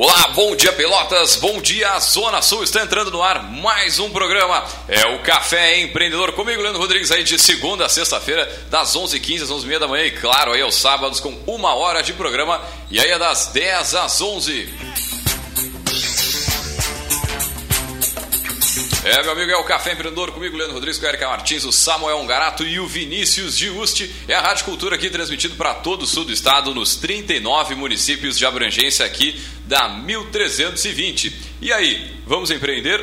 Olá, bom dia Pelotas, bom dia Zona Sul, está entrando no ar mais um programa, é o Café Empreendedor, comigo Leandro Rodrigues aí de segunda a sexta-feira, das 11h15 às 11h30 da manhã. E claro aí aos sábados com uma hora de programa. E aí é das 10 às 11 É, meu amigo, é o Café Empreendedor comigo, Leandro Rodrigues, com Erika Martins, o Samuel Ongarato e o Vinícius de Uste. É a Rádio Cultura aqui transmitido para todo o sul do estado, nos 39 municípios de abrangência aqui da 1320. E aí, vamos empreender?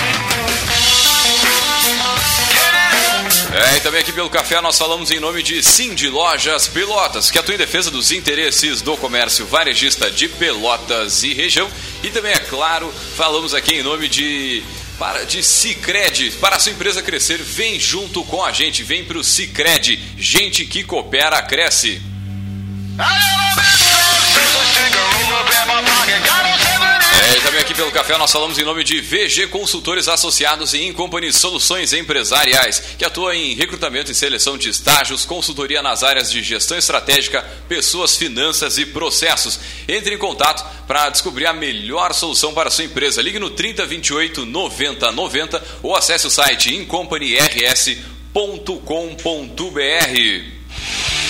É, e também aqui pelo café nós falamos em nome de Cindy Lojas Pelotas, que atua em defesa dos interesses do comércio varejista de Pelotas e região. E também, é claro, falamos aqui em nome de para de Cicred. Para a sua empresa crescer, vem junto com a gente, vem para o Cicred. Gente que coopera, cresce. E também aqui pelo café nós falamos em nome de VG Consultores Associados e Incompany Soluções Empresariais, que atua em recrutamento e seleção de estágios, consultoria nas áreas de gestão estratégica, pessoas, finanças e processos. Entre em contato para descobrir a melhor solução para a sua empresa. Ligue no 3028 90 90 ou acesse o site incompanyrs.com.br.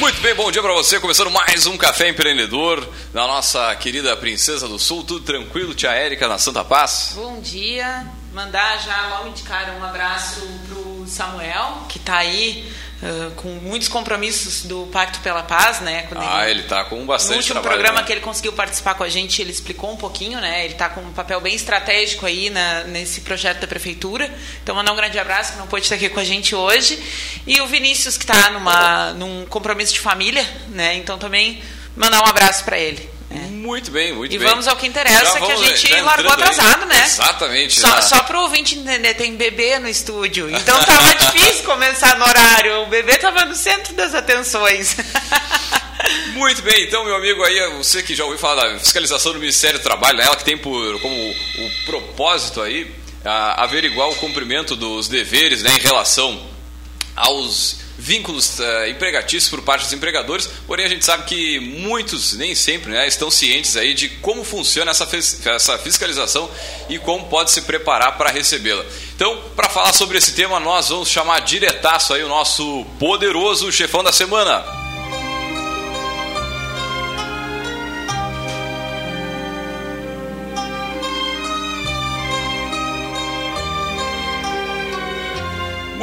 Muito bem, bom dia para você. Começando mais um Café Empreendedor na nossa querida Princesa do Sul. Tudo tranquilo, tia Érica, na Santa Paz? Bom dia. Mandar já logo de cara um abraço pro Samuel, que está aí Uh, com muitos compromissos do Pacto pela Paz, né? Ah, ele está com bastante No último trabalho, programa né? que ele conseguiu participar com a gente, ele explicou um pouquinho, né? Ele está com um papel bem estratégico aí na, nesse projeto da prefeitura. Então, mandar um grande abraço, que não pôde estar aqui com a gente hoje. E o Vinícius, que está num compromisso de família, né? Então, também mandar um abraço para ele. É. Muito bem, muito e bem. E vamos ao que interessa, que a gente largou atrasado, aí. né? Exatamente. Só, só para o ouvinte entender, tem bebê no estúdio. Então tava difícil começar no horário. O bebê tava no centro das atenções. Muito bem, então, meu amigo, aí, você que já ouviu falar da fiscalização do Ministério do Trabalho, né? ela que tem por, como o propósito aí a, averiguar o cumprimento dos deveres né, em relação aos vínculos uh, empregatícios por parte dos empregadores, porém a gente sabe que muitos, nem sempre, né, estão cientes aí de como funciona essa, essa fiscalização e como pode se preparar para recebê-la. Então, para falar sobre esse tema, nós vamos chamar diretaço aí o nosso poderoso chefão da semana.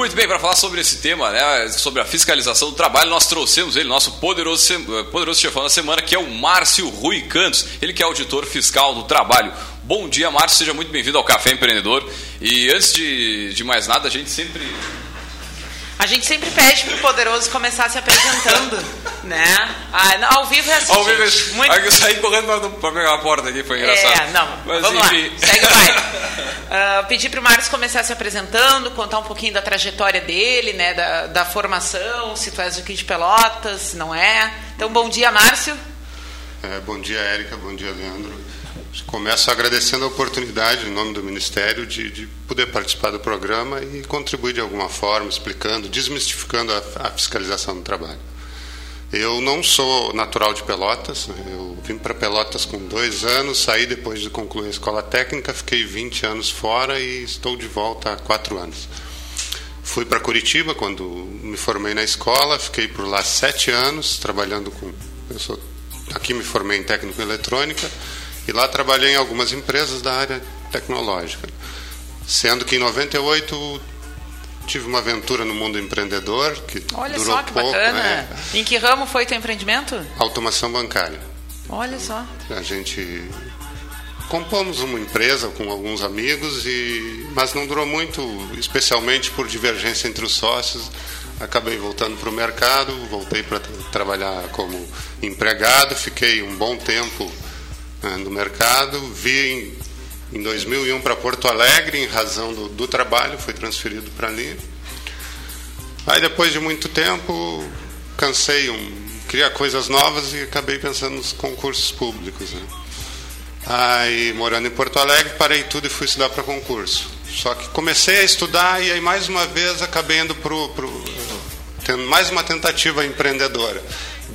Muito bem, para falar sobre esse tema, né, sobre a fiscalização do trabalho, nós trouxemos ele, nosso poderoso, poderoso chefão da semana, que é o Márcio Rui Cantos, ele que é auditor fiscal do trabalho. Bom dia, Márcio, seja muito bem-vindo ao Café Empreendedor. E antes de, de mais nada, a gente sempre a gente sempre pede pro poderoso começar se apresentando, né? Ah, não, ao vivo é assim. Ao vivo é muito... Aí eu saí correndo para pegar a porta aqui, foi engraçado. É, não, Mas, vamos enfim. lá, segue vai. Uh, pedir pro Márcio começar se apresentando, contar um pouquinho da trajetória dele, né? Da, da formação, se tu és aqui de Pelotas, não é? Então, bom dia, Márcio. É, bom dia, Érica, bom dia, Leandro. Começo agradecendo a oportunidade, em nome do Ministério, de, de, poder participar do programa e contribuir de alguma forma, explicando, desmistificando a, a fiscalização do trabalho. Eu não sou natural de Pelotas, né? eu vim para Pelotas com dois anos, saí depois de concluir a escola técnica, fiquei 20 anos fora e estou de volta há quatro anos. Fui para Curitiba quando me formei na escola, fiquei por lá sete anos trabalhando com. Eu sou, aqui me formei em técnico em eletrônica e lá trabalhei em algumas empresas da área tecnológica. Sendo que em 98 tive uma aventura no mundo empreendedor que Olha durou só que pouco. bacana. né? Em que ramo foi teu empreendimento? Automação bancária. Olha só. A gente compomos uma empresa com alguns amigos e mas não durou muito, especialmente por divergência entre os sócios. Acabei voltando para o mercado, voltei para trabalhar como empregado, fiquei um bom tempo no mercado, vi em, em 2001 para Porto Alegre em razão do, do trabalho, fui transferido para ali. Aí depois de muito tempo cansei um criar coisas novas e acabei pensando nos concursos públicos. Né? Aí, morando em Porto Alegre, parei tudo e fui estudar para concurso. Só que comecei a estudar e aí, mais uma vez, acabei indo para mais uma tentativa empreendedora.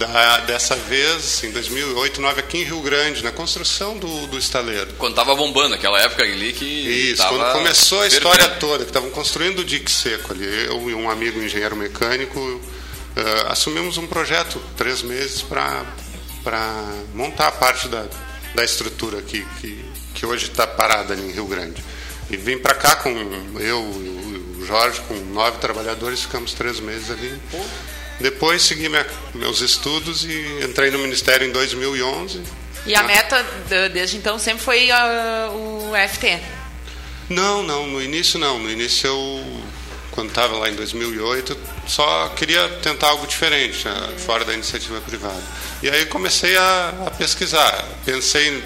Da, dessa vez, em 2008, 2009, aqui em Rio Grande, na construção do, do estaleiro. Quando tava bombando, aquela época ali que. Isso, quando começou a história toda, que estavam construindo o dique seco ali, eu e um amigo engenheiro mecânico uh, assumimos um projeto, três meses, para montar a parte da, da estrutura aqui, que, que hoje está parada ali em Rio Grande. E vim para cá com eu e o Jorge, com nove trabalhadores, ficamos três meses ali. Depois segui minha, meus estudos e entrei no Ministério em 2011. E a Ah. meta de- desde então sempre foi ah, o FT. Não, não, no início não. No início eu, quando estava lá em 2008, só queria tentar algo diferente, né, fora da iniciativa privada. E aí comecei a, a pesquisar. Pensei,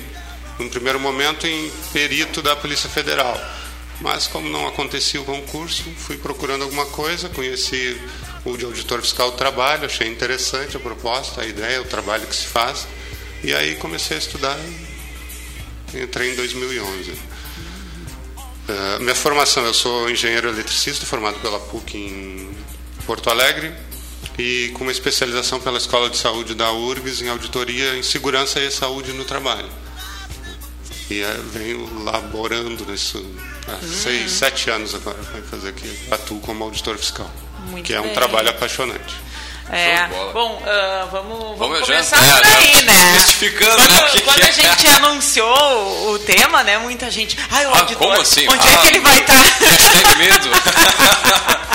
num primeiro momento, em perito da Polícia Federal. Mas como não acontecia o concurso, fui procurando alguma coisa, conheci o de auditor fiscal do trabalho, achei interessante a proposta, a ideia, o trabalho que se faz. E aí comecei a estudar e entrei em 2011. Uh, minha formação, eu sou engenheiro eletricista, formado pela PUC em Porto Alegre e com uma especialização pela Escola de Saúde da URGS em auditoria em segurança e saúde no trabalho. E uh, venho laborando nisso há seis, sete anos agora, vai fazer aqui, atuo como auditor fiscal, Muito que é um bem. trabalho apaixonante. É, bom, ah, vamos, vamos, Vamos já- começar é, por aí, já né? justificando, quando, né, que quando que a é. gente anunciou o tema, né? Muita gente. Ai, o Ah, auditor, como assim? onde é Ah, que ele vai estar? Hashtag medo.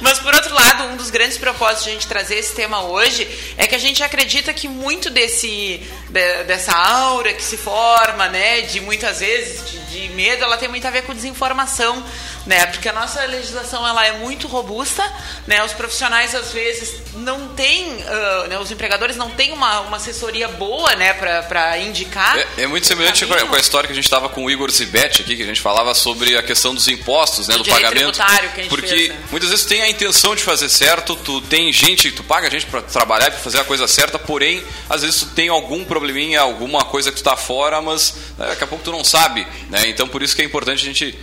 Mas por outro lado, um dos grandes propósitos de a gente trazer esse tema hoje é que a gente acredita que muito desse de- dessa aura que se forma, né, de muitas vezes de, de medo, ela tem muito a ver com desinformação, né? Porque a nossa legislação ela é muito robusta, né? Os profissionais às vezes não têm, ah, né, os empregadores não têm uma, uma assessoria boa, né, para indicar. É, é muito semelhante com a, caminho. com a história que a gente estava com o Igor Zibet aqui, que a gente falava sobre a questão dos impostos, né, Do do direito pagamento. tributário que a gente porque fez, né? muitas vezes tem a intenção de fazer certo, tu tem gente, tu paga gente para trabalhar e para fazer a coisa certa, porém, às vezes tu tem algum probleminha, alguma coisa que tu tá fora, mas né, daqui a pouco tu não sabe, né? Então por isso que é importante a gente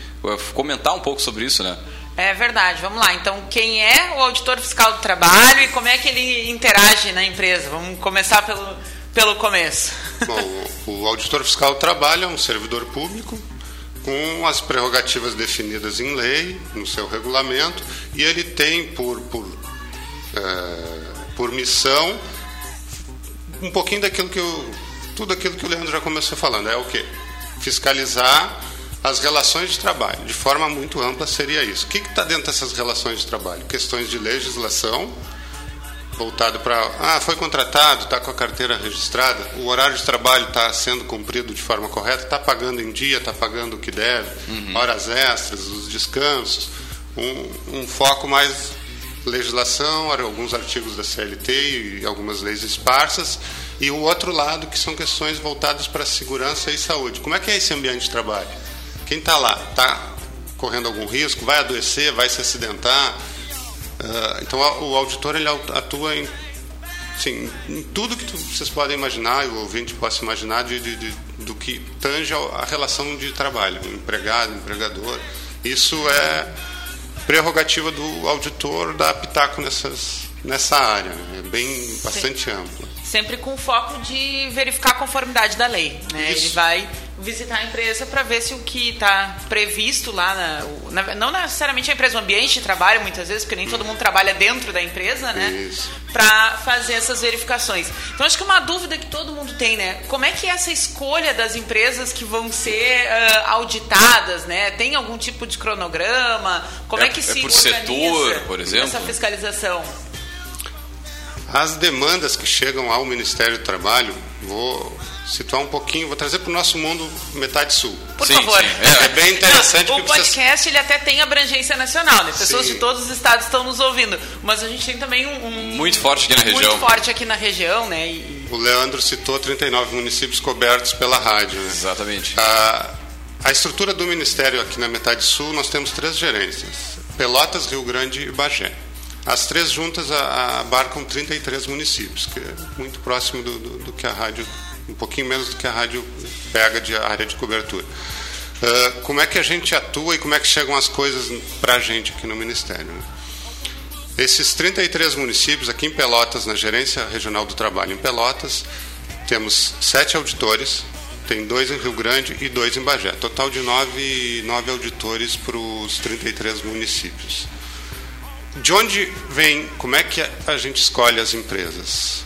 comentar um pouco sobre isso, né? É verdade, vamos lá. Então, quem é o auditor fiscal do trabalho e como é que ele interage na empresa? Vamos começar pelo, pelo começo. Bom, o auditor fiscal do trabalho é um servidor público com as prerrogativas definidas em lei, no seu regulamento, e ele tem por, por, eh, por missão um pouquinho daquilo que eu, tudo aquilo que o Leandro já começou falando. É o quê? Fiscalizar as relações de trabalho. De forma muito ampla seria isso. O que está dentro dessas relações de trabalho? Questões de legislação, voltado para ah foi contratado está com a carteira registrada o horário de trabalho está sendo cumprido de forma correta está pagando em dia está pagando o que deve horas extras os descansos um, um foco mais legislação alguns artigos da CLT e algumas leis esparsas e o outro lado que são questões voltadas para segurança e saúde como é que é esse ambiente de trabalho quem está lá está correndo algum risco vai adoecer vai se acidentar ah, então o auditor ele atua em, sim, em tudo que tu- vocês podem imaginar o ouvinte possa imaginar de, de- de- do que tange a relação de trabalho, empregado, empregador. Isso é prerrogativa do auditor dar pitaco nessas, nessa área, né? é bem bastante Sim. ampla. Sempre com foco de verificar a conformidade da lei. Né? Ele vai visitar a empresa para ver se o que está previsto lá, na, na, não necessariamente a empresa, o ambiente de trabalho, muitas vezes, porque nem todo mundo trabalha dentro da empresa, né? Para fazer essas verificações. Então, acho que uma dúvida que todo mundo tem, né? Como é que é essa escolha das empresas que vão ser uh, auditadas, né? Tem algum tipo de cronograma? Como é, é que se é por setor, por exemplo? essa fiscalização? As demandas que chegam ao Ministério do Trabalho, vou situar um pouquinho, vou trazer para o nosso mundo metade sul. Por sim, favor. Sim. É, é, bem interessante. Não, o podcast ele até tem abrangência nacional, né? Pessoas sim. de todos os estados estão nos ouvindo, mas a gente tem também um, um muito forte aqui na região. Muito forte aqui na região, né? E... O Leandro citou 39 municípios cobertos pela rádio. Né? Exatamente. A, a estrutura do Ministério aqui na metade sul, nós temos três gerências: Pelotas, Rio Grande e Bagé. As três juntas abarcam 33 municípios, que é muito próximo do, do, do, que a rádio, um pouquinho menos do que a rádio pega de área de cobertura. Uh, como é que a gente atua e como é que chegam as coisas para a gente aqui no Ministério? Né? Esses 33 municípios, aqui em Pelotas, na Gerência Regional do Trabalho em Pelotas, temos sete auditores, tem dois em Rio Grande e dois em Bagé. Total de nove, nove auditores para os 33 municípios. De onde vem, como é que a gente escolhe as empresas?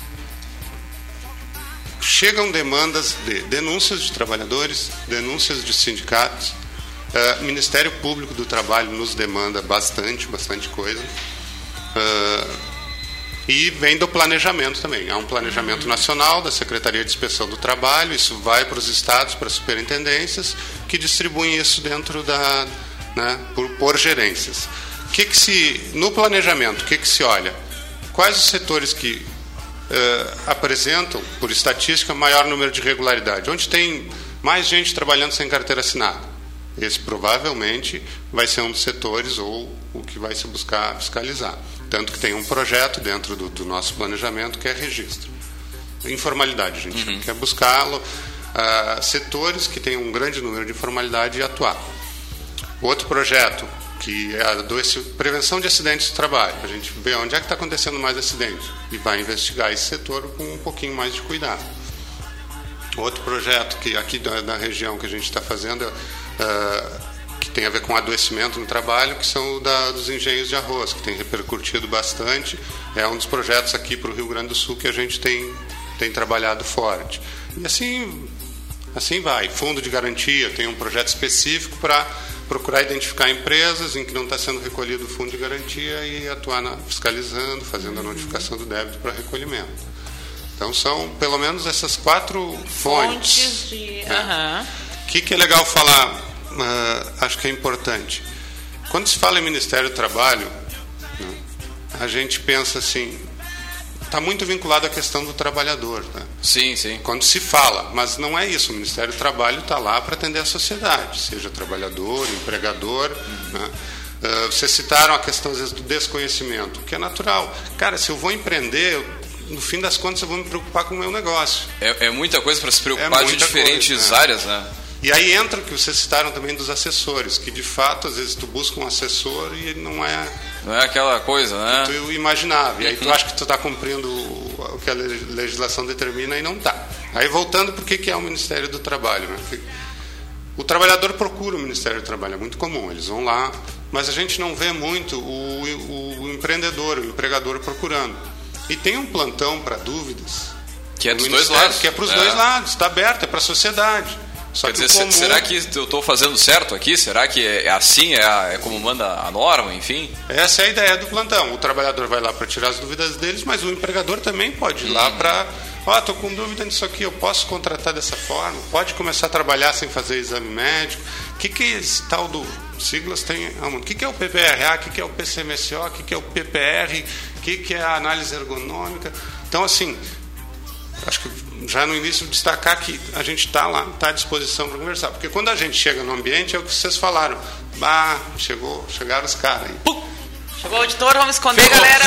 Chegam demandas de denúncias de trabalhadores, denúncias de sindicatos, uh, Ministério Público do Trabalho nos demanda bastante, bastante coisa. Uh, e vem do planejamento também. Há um planejamento nacional da Secretaria de Inspeção do Trabalho, isso vai para os estados, para as superintendências, que distribuem isso dentro da. Né, por, por gerências que, que se no planejamento, o que, que se olha? Quais os setores que uh, apresentam, por estatística, maior número de irregularidade? Onde tem mais gente trabalhando sem carteira assinada? Esse provavelmente vai ser um dos setores ou o que vai se buscar fiscalizar. Tanto que tem um projeto dentro do, do nosso planejamento que é registro. Informalidade, a gente uhum. quer buscá-lo, uh, setores que têm um grande número de informalidade e atuar. Outro projeto, que é a doença, prevenção de acidentes de trabalho. A gente vê onde é que está acontecendo mais acidente e vai investigar esse setor com um pouquinho mais de cuidado. Outro projeto que aqui da, da região que a gente está fazendo, uh, que tem a ver com adoecimento no trabalho, que são da, dos engenhos de arroz, que tem repercutido bastante. É um dos projetos aqui para o Rio Grande do Sul que a gente tem, tem trabalhado forte. E assim, assim vai. Fundo de garantia tem um projeto específico para procurar identificar empresas em que não está sendo recolhido o fundo de garantia e atuar na, fiscalizando, fazendo a notificação do débito para recolhimento. Então são pelo menos essas quatro fontes. Fontes de. Né? O que, que é legal falar? Uh, acho que é importante. Quando se fala em Ministério do Trabalho, né, a gente pensa assim, está muito vinculado à questão do trabalhador. Né? Sim, sim. Quando se fala, mas não é isso. O Ministério do Trabalho está lá para atender a sociedade, seja trabalhador, empregador. Uhum. Né? Uh, vocês citaram a questão, às vezes, do desconhecimento, que é natural. Cara, se eu vou empreender, eu, no fim das contas, eu vou me preocupar com o meu negócio. É, é muita coisa para se preocupar é de diferentes coisa, né? áreas, né? E aí entra o que vocês citaram também dos assessores, que de fato, às vezes, tu busca um assessor e ele não é. Não é aquela coisa, né? Que tu imaginava. E aí tu acha que tu está cumprindo o que a legislação determina e não está. Aí voltando, por que, que é o Ministério do Trabalho? Né? O trabalhador procura o Ministério do Trabalho, é muito comum, eles vão lá, mas a gente não vê muito o, o, empreendedor, o empregador procurando. E tem um plantão para dúvidas. Que é dos dois lados. Que é para os é. dois lados, está aberto, é para a sociedade. Só Quer dizer, comum... será que eu estou fazendo certo aqui? Será que é assim, é, é, como manda a norma, enfim? Essa é a ideia do plantão. O trabalhador vai lá para tirar as dúvidas deles, mas o empregador também pode ir lá uhum. para. Ó, oh, estou com dúvida nisso aqui, eu posso contratar dessa forma? Pode começar a trabalhar sem fazer exame médico? O que, que é esse tal do. Siglas tem. O que, que é o PPRA? O que, que é o PCMSO? O que, que é o PPR? O que, que é a análise ergonômica? Então, assim, acho que já no início destacar que a gente está lá, está à disposição para conversar. Porque quando a gente chega no ambiente, é o que vocês falaram. Ah, chegou, chegaram os caras aí. Pum! Chegou o auditor, vamos esconder, galera.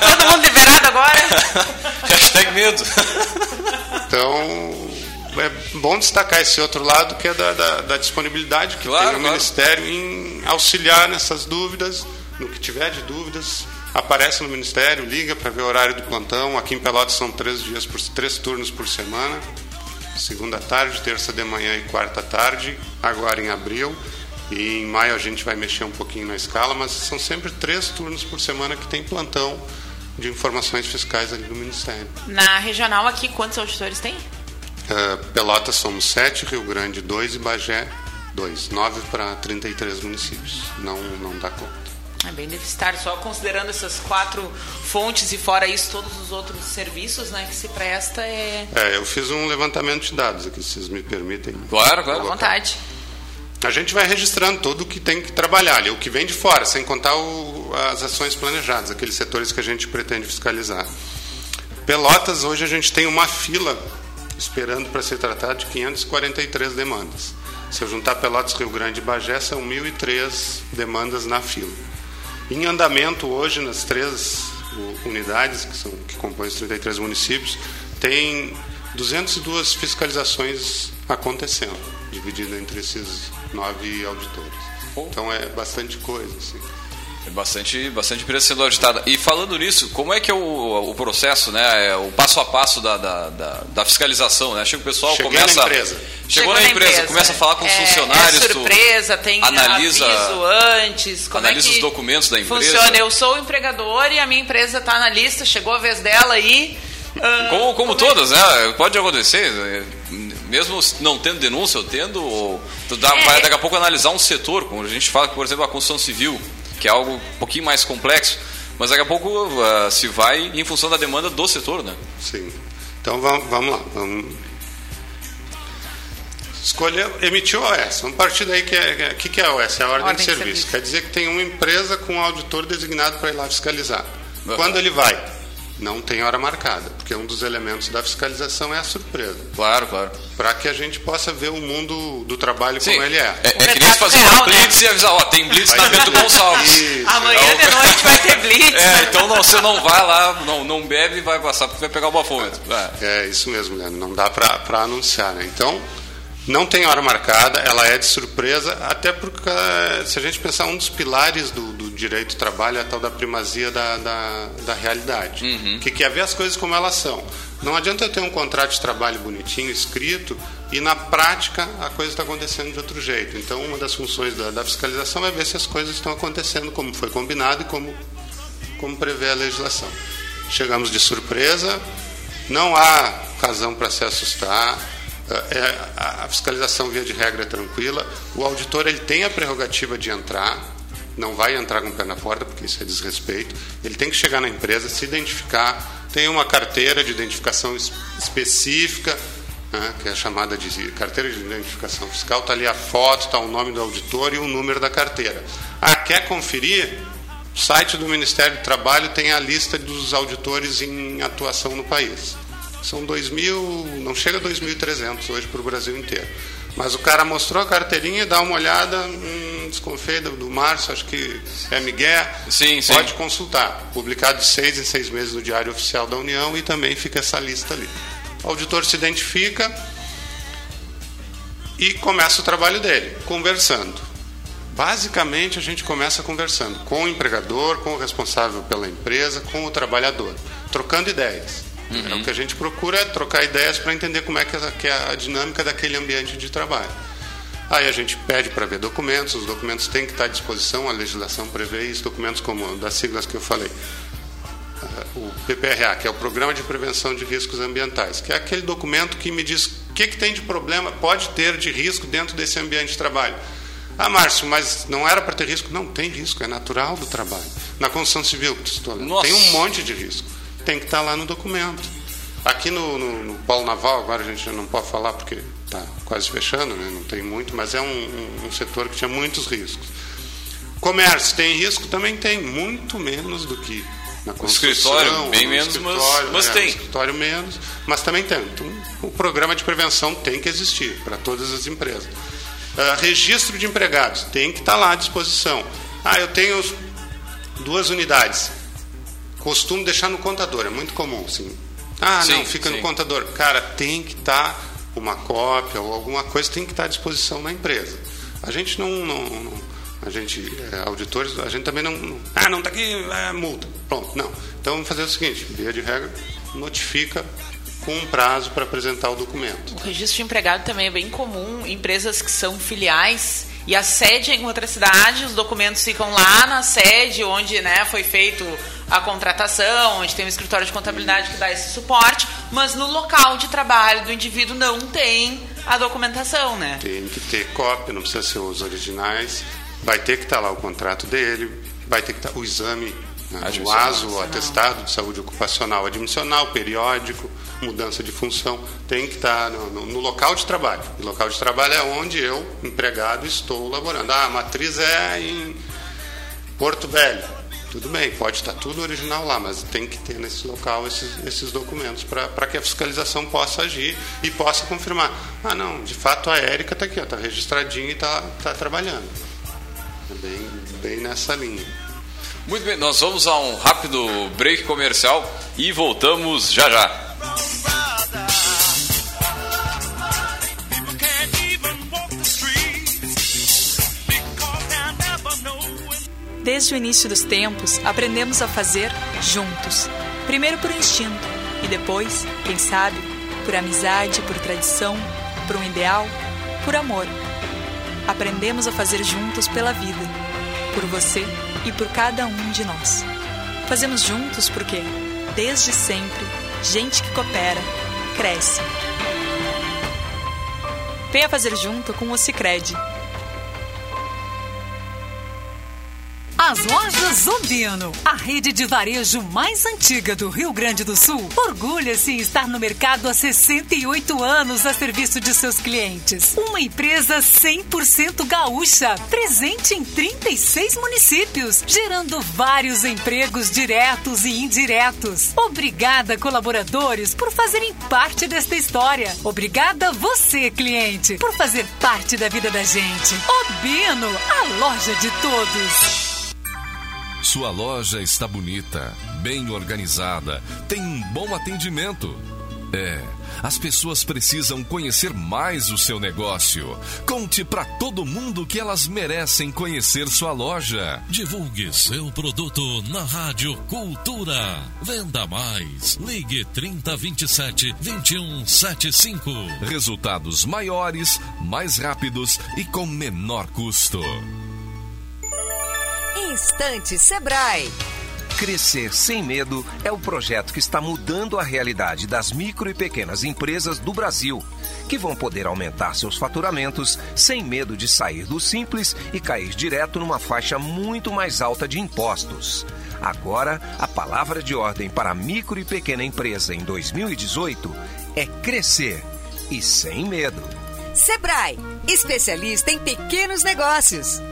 Todo mundo liberado agora. Hashtag medo. Então, é bom destacar esse outro lado, que é da, da, da disponibilidade que claro, tem o claro. Ministério em auxiliar nessas dúvidas, no que tiver de dúvidas, aparece no Ministério, liga para ver o horário do plantão. Aqui em Pelotas são três dias por três turnos por semana, segunda tarde, terça de manhã e quarta tarde. Agora em abril e em maio a gente vai mexer um pouquinho na escala, mas são sempre três turnos por semana que tem plantão de informações fiscais ali no Ministério. Na regional aqui, quantos auditores tem? Uh, Pelotas somos sete, Rio Grande dois e Bagé dois. Nove para 33 municípios. Não, não dá conta. É bem deficitário, só considerando essas quatro fontes e fora isso todos os outros serviços né, que se presta é... É, eu fiz um levantamento de dados aqui, se vocês me permitem. Claro, claro. À vontade. A gente vai registrando tudo o que tem que trabalhar ali, o que vem de fora, sem contar o, as ações planejadas, aqueles setores que a gente pretende fiscalizar. Pelotas, hoje a gente tem uma fila esperando para ser tratado de 543 demandas. Se eu juntar Pelotas, Rio Grande e Bagé, são 1.003 demandas na fila. Em andamento hoje, nas três unidades que, são, que compõem os 33 municípios, tem 202 fiscalizações acontecendo, dividido entre esses nove auditores. Então é bastante coisa. Assim. É bastante, bastante empresa sendo auditada. E falando nisso, como é que é o, o processo, né? É o passo a passo da, da, da, da fiscalização, né? Chega o pessoal, Cheguei começa. Na empresa. Chegou, Chegou na, na empresa, empresa, começa a falar com os é, funcionários. É surpresa, tem analisa, aviso antes. Como analisa é que os documentos da empresa. Funciona. Eu sou o empregador e a minha empresa está na lista, chegou a vez dela aí. Uh, como, como, todas, é? né? Pode acontecer. Mesmo não tendo denúncia ou tendo, ou, tu dá, é, vai daqui a pouco analisar um setor, como a gente fala, por exemplo, a construção civil que é algo um pouquinho mais complexo, mas daqui a pouco uh, se vai em função da demanda do setor, né? Sim. Então vamos, vamos lá. Vamos escolher, emitir o OS. Vamos partir daí que é, o que, que é a OS? É a ordem, ordem de, serviço. de, serviço. Quer dizer que tem uma empresa com um auditor designado para ir lá fiscalizar. Uhum. Quando ele vai? não tem hora marcada, porque um dos elementos da fiscalização é a surpresa. Claro, claro. Para que a gente possa ver o mundo do trabalho Sim. como ele é. É, é que nem fazer real, um blitz né? e avisar, ó, tem blitz na Bento Gonçalves. Amanhã é de noite vai ter blitz. É, então não, você não vai lá, não, não bebe e vai passar porque vai pegar o bafômetro. É. é isso mesmo, Leandro. Não dá para anunciar, né? Então, não tem hora marcada, ela é de surpresa, até porque se a gente pensar um dos pilares do, do direito do trabalho é a tal da primazia da, da, da realidade, uhum. que quer ver as coisas como elas são. Não adianta eu ter um contrato de trabalho bonitinho, escrito, e na prática a coisa está acontecendo de outro jeito. Então, uma das funções da, da fiscalização é ver se as coisas estão acontecendo como foi combinado e como, como prevê a legislação. Chegamos de surpresa, não há razão para se assustar é, a fiscalização via de regra é tranquila. O auditor ele tem a prerrogativa de entrar, não vai entrar com o pé na porta, porque isso é desrespeito. Ele tem que chegar na empresa, se identificar, tem uma carteira de identificação específica, né, que é chamada de carteira de identificação fiscal, está ali a foto, está o nome do auditor e o número da carteira. Ah, quer conferir? O site do Ministério do Trabalho tem a lista dos auditores em atuação no país. São 2.000, não chega a 2.300 hoje para o Brasil inteiro. Mas o cara mostrou a carteirinha, dá uma olhada, hum, desconfiei do, do Márcio, acho que é Miguel. Sim, sim. Pode consultar. Publicado de seis em seis meses no Diário Oficial da União e também fica essa lista ali. O auditor se identifica e começa o trabalho dele, conversando. Basicamente, a gente começa conversando com o empregador, com o responsável pela empresa, com o trabalhador, trocando ideias. Uhum. É o que a gente procura é trocar ideias para entender como é que é, é a dinâmica daquele ambiente de trabalho. Aí a gente pede para ver documentos, os documentos têm que estar à disposição, a legislação prevê isso, documentos como das siglas que eu falei. O PPRA, que é o Programa de Prevenção de Riscos Ambientais, que é aquele documento que me diz o que, que tem de problema, pode ter de risco dentro desse ambiente de trabalho. Ah, Márcio, mas não era para ter risco? Não, tem risco, é natural do trabalho. Na construção civil, tem um monte de risco tem que estar lá no documento. Aqui no, no, no Polo Naval, agora a gente não pode falar porque está quase fechando, né? não tem muito, mas é um, um, um setor que tinha muitos riscos. Comércio tem risco? Também tem, muito menos do que na construção. Escritório, bem menos, mas, mas é, tem. escritório menos, mas também tem. Então, o programa de prevenção tem que existir para todas as empresas. Uh, registro de empregados tem que estar lá à disposição. Ah, eu tenho duas unidades costumo deixar no contador, é muito comum, sim. Ah, sim, não, fica sim. no contador. Cara, tem que estar tá uma cópia ou alguma coisa tem que estar tá à disposição na empresa. A gente não, não, não, a gente, é, auditores, a gente também não. Ah, não está aqui, é multa. Pronto, não. Então vamos fazer o seguinte: via de regra, notifica com um prazo para apresentar o documento. O registro de empregado também é bem comum, empresas que são filiais e a sede é em outra cidade, os documentos ficam lá na sede onde né, foi feito a contratação, onde tem um escritório de contabilidade que dá esse suporte, mas no local de trabalho do indivíduo não tem a documentação, né? Tem que ter cópia, não precisa ser os originais, vai ter que estar lá o contrato dele, vai ter que estar o exame, né, o ASO, o atestado de saúde ocupacional admissional, periódico, mudança de função, tem que estar no, no, no, local de trabalho. E local de trabalho é onde eu, empregado, estou laborando. Ah, a matriz é em Porto Velho. Tudo bem, pode estar tudo original lá, mas tem que ter nesse local esses, esses documentos para que a fiscalização possa agir e possa confirmar. Ah, não, de fato a Érica está aqui, está registradinha e está tá trabalhando. É bem, bem nessa linha. Muito bem, nós vamos a um rápido break comercial e voltamos já já. Desde o início dos tempos, aprendemos a fazer juntos. Primeiro por instinto e depois, quem sabe, por amizade, por tradição, por um ideal, por amor. Aprendemos a fazer juntos pela vida, por você e por cada um de nós. Fazemos juntos porque, desde sempre, gente que coopera, cresce. Venha fazer junto com o Cicred. As lojas Umbino, a rede de varejo mais antiga do Rio Grande do Sul, orgulha-se em estar no mercado há 68 anos a serviço de seus clientes. Uma empresa 100% gaúcha, presente em 36 municípios, gerando vários empregos diretos e indiretos. Obrigada, colaboradores, por fazerem parte desta história. Obrigada você, cliente, por fazer parte da vida da gente. Obino, a loja de todos. Sua loja está bonita, bem organizada, tem um bom atendimento. É, as pessoas precisam conhecer mais o seu negócio. Conte para todo mundo que elas merecem conhecer sua loja. Divulgue seu produto na Rádio Cultura. Venda mais. Ligue 3027 2175. Resultados maiores, mais rápidos e com menor custo. Instante Sebrae. Crescer Sem Medo é o projeto que está mudando a realidade das micro e pequenas empresas do Brasil, que vão poder aumentar seus faturamentos sem medo de sair do simples e cair direto numa faixa muito mais alta de impostos. Agora, a palavra de ordem para a micro e pequena empresa em 2018 é crescer e sem medo. Sebrae, especialista em pequenos negócios.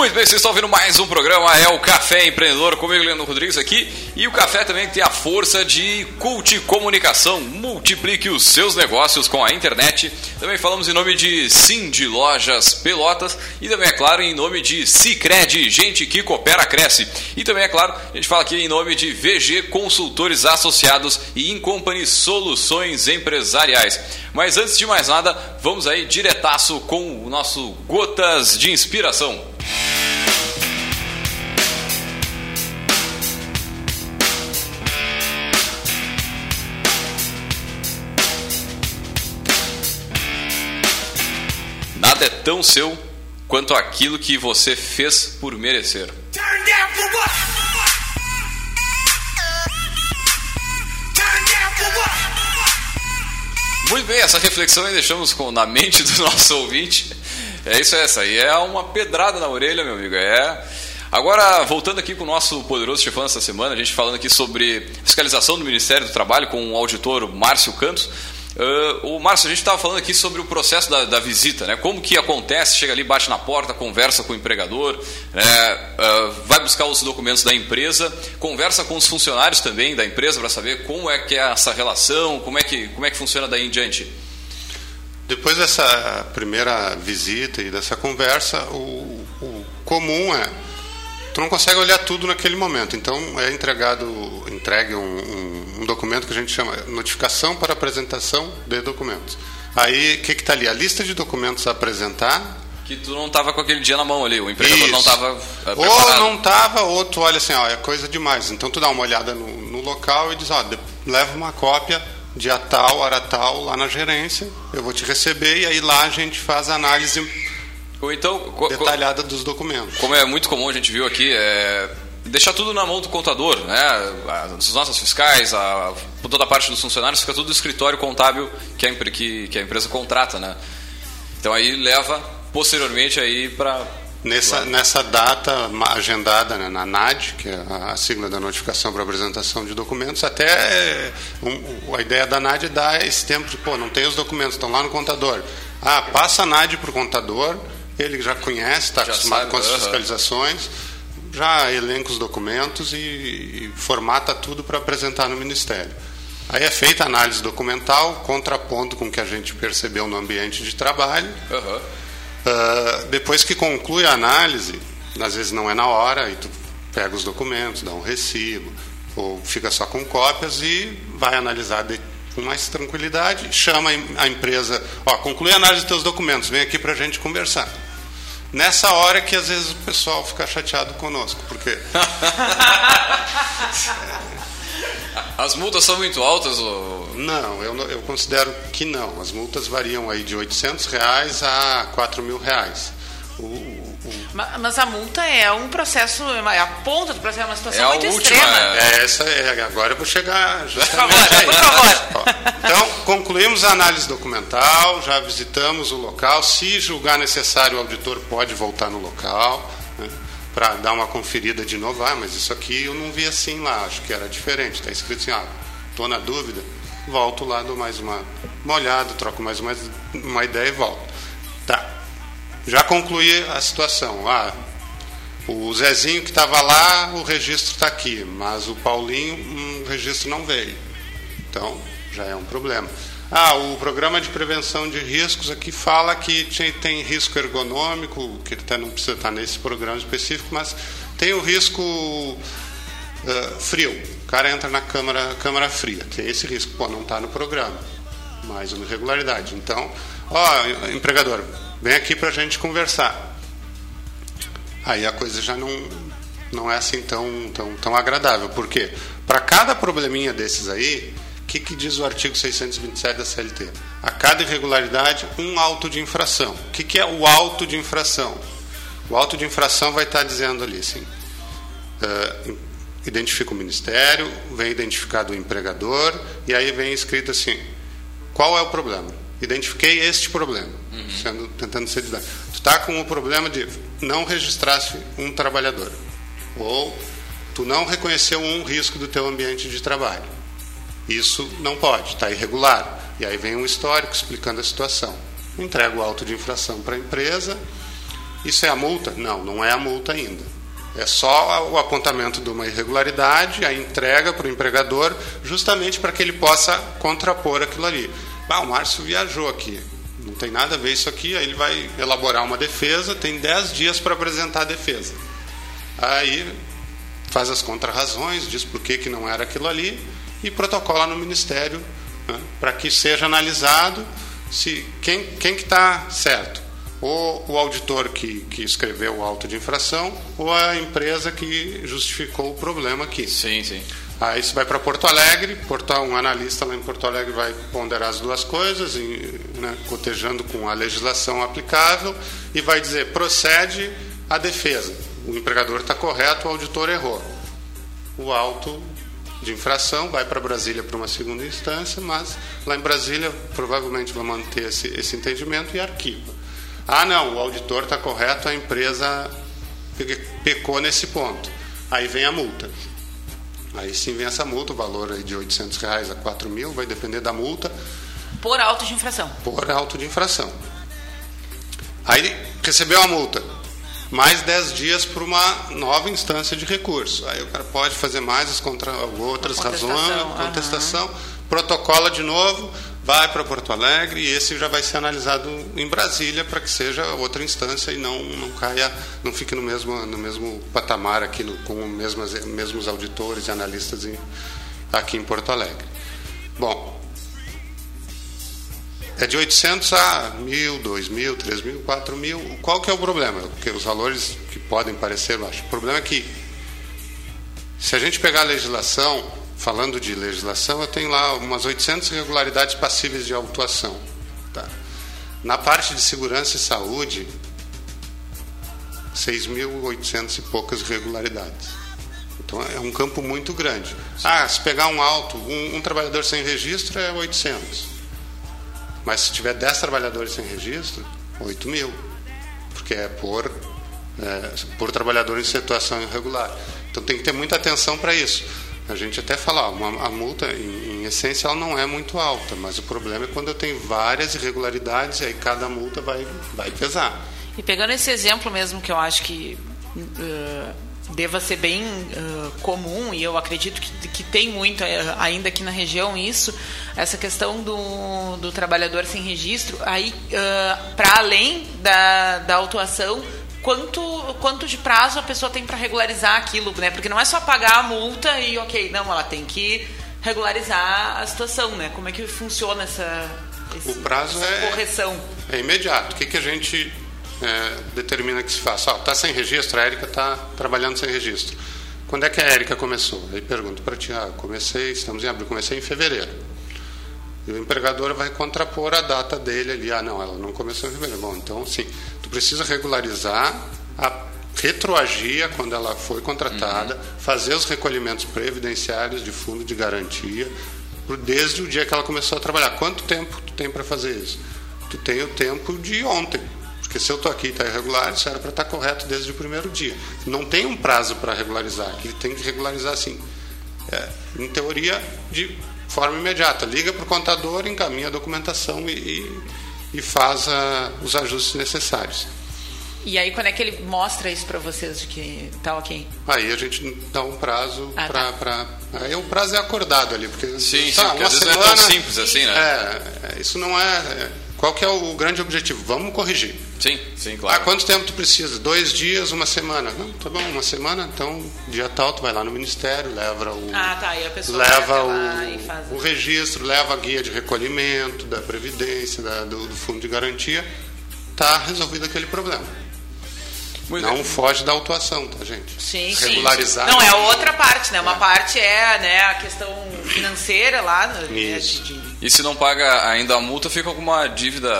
Muito bem, vocês estão ouvindo mais um programa, é o Café Empreendedor, comigo, Leandro Rodrigues aqui. E o café também tem a força de Cult Comunicação. Multiplique os seus negócios com a internet. Também falamos em nome de Sim de Lojas Pelotas. E também, é claro, em nome de Cicred, gente que coopera, cresce. E também, é claro, a gente fala aqui em nome de VG Consultores Associados e Incompany Soluções Empresariais. Mas antes de mais nada, vamos aí diretaço com o nosso Gotas de Inspiração. Nada é tão seu quanto aquilo que você fez por merecer. Muito bem, essa reflexão aí deixamos com, na mente do nosso ouvinte. É isso, essa aí é uma pedrada na orelha, meu amigo. É. Agora, voltando aqui com o nosso poderoso chefão essa semana, a gente falando aqui sobre fiscalização do Ministério do Trabalho com o auditor Márcio Cantos. Uh, o Márcio, a gente estava falando aqui sobre o processo da, da, visita, né? Como que acontece? Chega ali, bate na porta, conversa com o empregador, né? uh, vai buscar os documentos da empresa, conversa com os funcionários também da empresa para saber como é que é essa relação, como é que como é que funciona daí em diante. Depois dessa primeira visita e dessa conversa, o, o comum é tu não consegue olhar tudo naquele momento. Então é entregado, entregue um, um, documento que a gente chama notificação para apresentação de documentos. Aí o que está ali? A lista de documentos a apresentar. Que tu não estava com aquele dia na mão ali, o empregador Isso. não estava Ou não estava, ou tu olha assim, ó, é coisa demais. Então tu dá uma olhada no, no local e diz, ó, leva uma cópia dia tal, hora tal, lá na gerência, eu vou te receber e aí lá a gente faz a análise ou então, detalhada dos documentos. Como é muito comum, a gente viu aqui, é deixar tudo na mão do contador, né? As nossas fiscais, a, toda a parte dos funcionários, fica tudo no escritório contábil que a, que, que a empresa contrata, né? Então aí leva posteriormente aí para Nessa, nessa data agendada né, na NAD, que é a sigla da notificação para apresentação de documentos, até um, a ideia da NAD é dar esse tempo de, pô, não tem os documentos, estão lá no contador. Ah, passa a NAD para o contador, ele já conhece, está acostumado sabe, com as -huh. Já elenca os documentos e, e formata tudo para apresentar no Ministério. Aí é feita a análise documental, contraponto com o que a gente percebeu no ambiente de trabalho. Uhum. Uh, depois que conclui a análise, às vezes não é na hora, e tu pega os documentos, dá um recibo, ou fica só com cópias e vai analisar de, com mais tranquilidade, chama a empresa, ó, conclui a análise dos teus documentos, vem aqui para a gente conversar. Nessa hora que às vezes o pessoal fica chateado conosco, porque. As multas são muito altas? Ou... Não, eu, eu considero que não. As multas variam aí de 800 reais a 4 mil reais. O, mas a multa é um processo, é a ponta do processo, é uma situação é muito última, extrema. É, essa é, agora eu vou chegar justamente por favor, aí. Por favor. Então, concluímos a análise documental, já visitamos o local. Se julgar necessário, o auditor pode voltar no local né, para dar uma conferida de novo. Ah, mas isso aqui eu não vi assim lá, acho que era diferente. Está escrito assim, ah, estou na dúvida, volto lá, dou mais uma, uma olhada, troco mais uma, uma ideia e volto. Tá já concluí a situação. Ah, o Zezinho que estava lá, o registro está aqui, mas o Paulinho, hum, o registro não veio. Então, já é um problema. Ah, o programa de prevenção de riscos aqui fala que tem risco ergonômico, que até não precisa estar nesse programa específico, mas tem o risco uh, frio. O cara entra na câmara, câmara fria, tem esse risco. Pô, não está no programa. Mais uma irregularidade. Então, ó, empregador, vem aqui para a gente conversar. Aí a coisa já não, não é assim tão, tão, tão agradável. Por quê? Para cada probleminha desses aí, o que, que diz o artigo 627 da CLT? A cada irregularidade, um auto de infração. O que, que é o auto de infração? O auto de infração vai estar dizendo ali assim: uh, identifica o ministério, vem identificado o empregador, e aí vem escrito assim: qual é o problema? Identifiquei este problema, uhum. sendo, tentando ser didático. Tu está com o problema de não registrasse um trabalhador, ou tu não reconheceu um risco do teu ambiente de trabalho. Isso não pode, está irregular. E aí vem um histórico explicando a situação. Entrega o auto de infração para a empresa. Isso é a multa? Não, não é a multa ainda. É só o apontamento de uma irregularidade, a entrega para o empregador, justamente para que ele possa contrapor aquilo ali. Ah, o Márcio viajou aqui. Não tem nada a ver isso aqui. Aí ele vai elaborar uma defesa, tem 10 dias para apresentar a defesa. Aí faz as contrarrazões, diz por que, que não era aquilo ali e protocola no Ministério né, para que seja analisado se quem, quem que está certo. Ou o auditor que, que escreveu o auto de infração ou a empresa que justificou o problema aqui. Sim, sim. Aí você vai para Porto Alegre, portal, um analista lá em Porto Alegre vai ponderar as duas coisas, e, né, cotejando com a legislação aplicável, e vai dizer: procede a defesa. O empregador está correto, o auditor errou. O auto de infração vai para Brasília para uma segunda instância, mas lá em Brasília provavelmente vai manter esse, esse entendimento e arquiva. Ah, não, o auditor está correto, a empresa pecou nesse ponto. Aí vem a multa. Aí sim vem essa multa, o valor aí de 800 reais a 4 mil, vai depender da multa. Por auto de infração. Por auto de infração. Aí recebeu a multa, mais 10 dias para uma nova instância de recurso. Aí o cara pode fazer mais as contra, outras razões, contestação, uhum. protocola de novo, vai para Porto Alegre e esse já vai ser analisado em Brasília para que seja outra instância e não, não caia, não fique no mesmo, no mesmo patamar aqui no, com os mesmos, auditores e analistas em, aqui em Porto Alegre. Bom, é de 800 a 1.000, 2.000, 3.000, 4.000. Qual que é o problema? Porque os valores que podem parecer baixos. O problema é que se a gente pegar a legislação, falando de legislação, eu tenho lá umas 800 irregularidades passíveis de autuação. Tá? Na parte de segurança e saúde, 6.800 e poucas irregularidades. Então é um campo muito grande. Ah, se pegar um alto, um, um trabalhador sem registro é 800. Mas se tiver 10 trabalhadores sem registro, 8 mil. Porque é por, é, por trabalhador em situação irregular. Então tem que ter muita atenção para isso. A gente até fala, uma, a multa, em, em, essência, ela não é muito alta, mas o problema é quando eu tenho várias irregularidades aí cada multa vai, vai pesar. E pegando esse exemplo mesmo que eu acho que uh, deva ser bem uh, comum, e eu acredito que, que tem muito uh, ainda aqui na região isso, essa questão do, do trabalhador sem registro, aí para além da, da autuação quanto, quanto de prazo a pessoa tem para regularizar aquilo, né? Porque não é só pagar a multa e ok, não, ela tem que regularizar a situação, né? Como é que funciona essa, esse, o prazo essa é, correção? É imediato. O que, que a gente é, determina que se faça? Está sem registro, a Érica está trabalhando sem registro. Quando é que a Érica começou? Aí pergunto para ti, ah, comecei, estamos em abril, comecei em fevereiro. E o empregador vai contrapor a data dele ali. Ah, não, ela não começou em fevereiro. Bom, então, sim, precisa regularizar a retroagia quando ela foi contratada, uhum. fazer os recolhimentos previdenciários de fundo de garantia desde o dia que ela começou a trabalhar. Quanto tempo tu tem para fazer isso? Tu tem o tempo de ontem. Porque se eu estou aqui e está irregular, isso era para estar tá correto desde o primeiro dia. Não tem um prazo para regularizar, ele tem que regularizar assim. É, em teoria, de forma imediata. Liga para o contador, encaminha a documentação e, e, e faz a, os ajustes necessários. E aí, quando é que ele mostra isso para vocês de que está ok? Aí a gente dá um prazo ah, para. Tá. Aí o prazo é acordado ali, porque. Sim, tá, sim, porque às semana, vezes não é tão simples assim, né? É, é, isso não é, é. Qual que é o grande objetivo? Vamos corrigir. Sim, sim, claro. Ah, quanto tempo tu precisa? Dois dias, uma semana? Não, tá bom, uma semana, então dia tal tu vai lá no ministério, leva o ah, tá, e a pessoa leva o, o registro, leva a guia de recolhimento da previdência, da, do, do fundo de garantia, tá resolvido aquele problema. Muito não bem. foge da autuação, tá, gente? Sim, Regularizar. Sim. Não, é outra parte, né? Uma é. parte é né, a questão financeira lá. Né. De, e se não paga ainda a multa, fica com uma dívida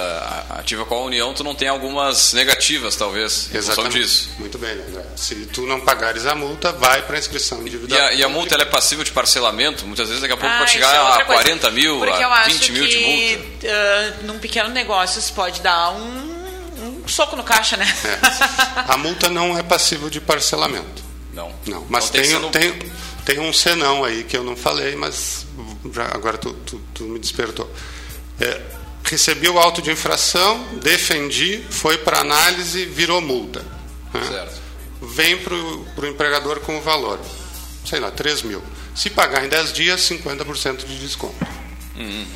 ativa com a União, tu não tem algumas negativas, talvez, em Exatamente. função disso. Muito bem, André. Se tu não pagares a multa, vai para a inscrição individual. E a, e a multa ela é passível de parcelamento? Muitas vezes daqui a pouco ah, pode chegar é a 40 coisa. mil, Porque a 20 mil que, de multa. Uh, num pequeno negócio isso pode dar um, um soco no caixa, né? É. A multa não é passível de parcelamento. Não. Não, mas tem, tem, tem, tem um senão aí que eu não falei, mas já, agora tu, tu, tu me despertou. É, recebi o auto de infração, defendi, foi para análise, virou multa. Né? Certo. Vem para o empregador com o valor, sei lá, 3 mil. Se pagar em 10 dias, 50% de desconto. Uhum.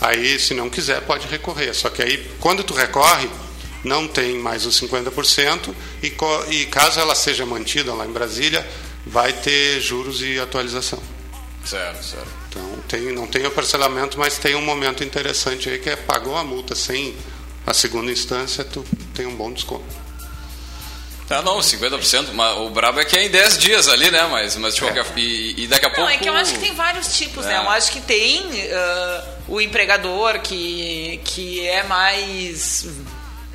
Aí, se não quiser, pode recorrer. Só que aí, quando tu recorre, não tem mais os 50% e, e caso ela seja mantida lá em Brasília, vai ter juros e atualização. Certo, certo. Então, tem, não tem o parcelamento, mas tem um momento interessante aí que é pagou a multa sem a segunda instância, tu tem um bom desconto. Ah, não, 50%, mas o brabo é que é em 10 dias ali, né? Mas, mas de qualquer e, e daqui a Não, pouco. é que eu acho que tem vários tipos, né? É. Eu acho que tem ah, o empregador que, que é mais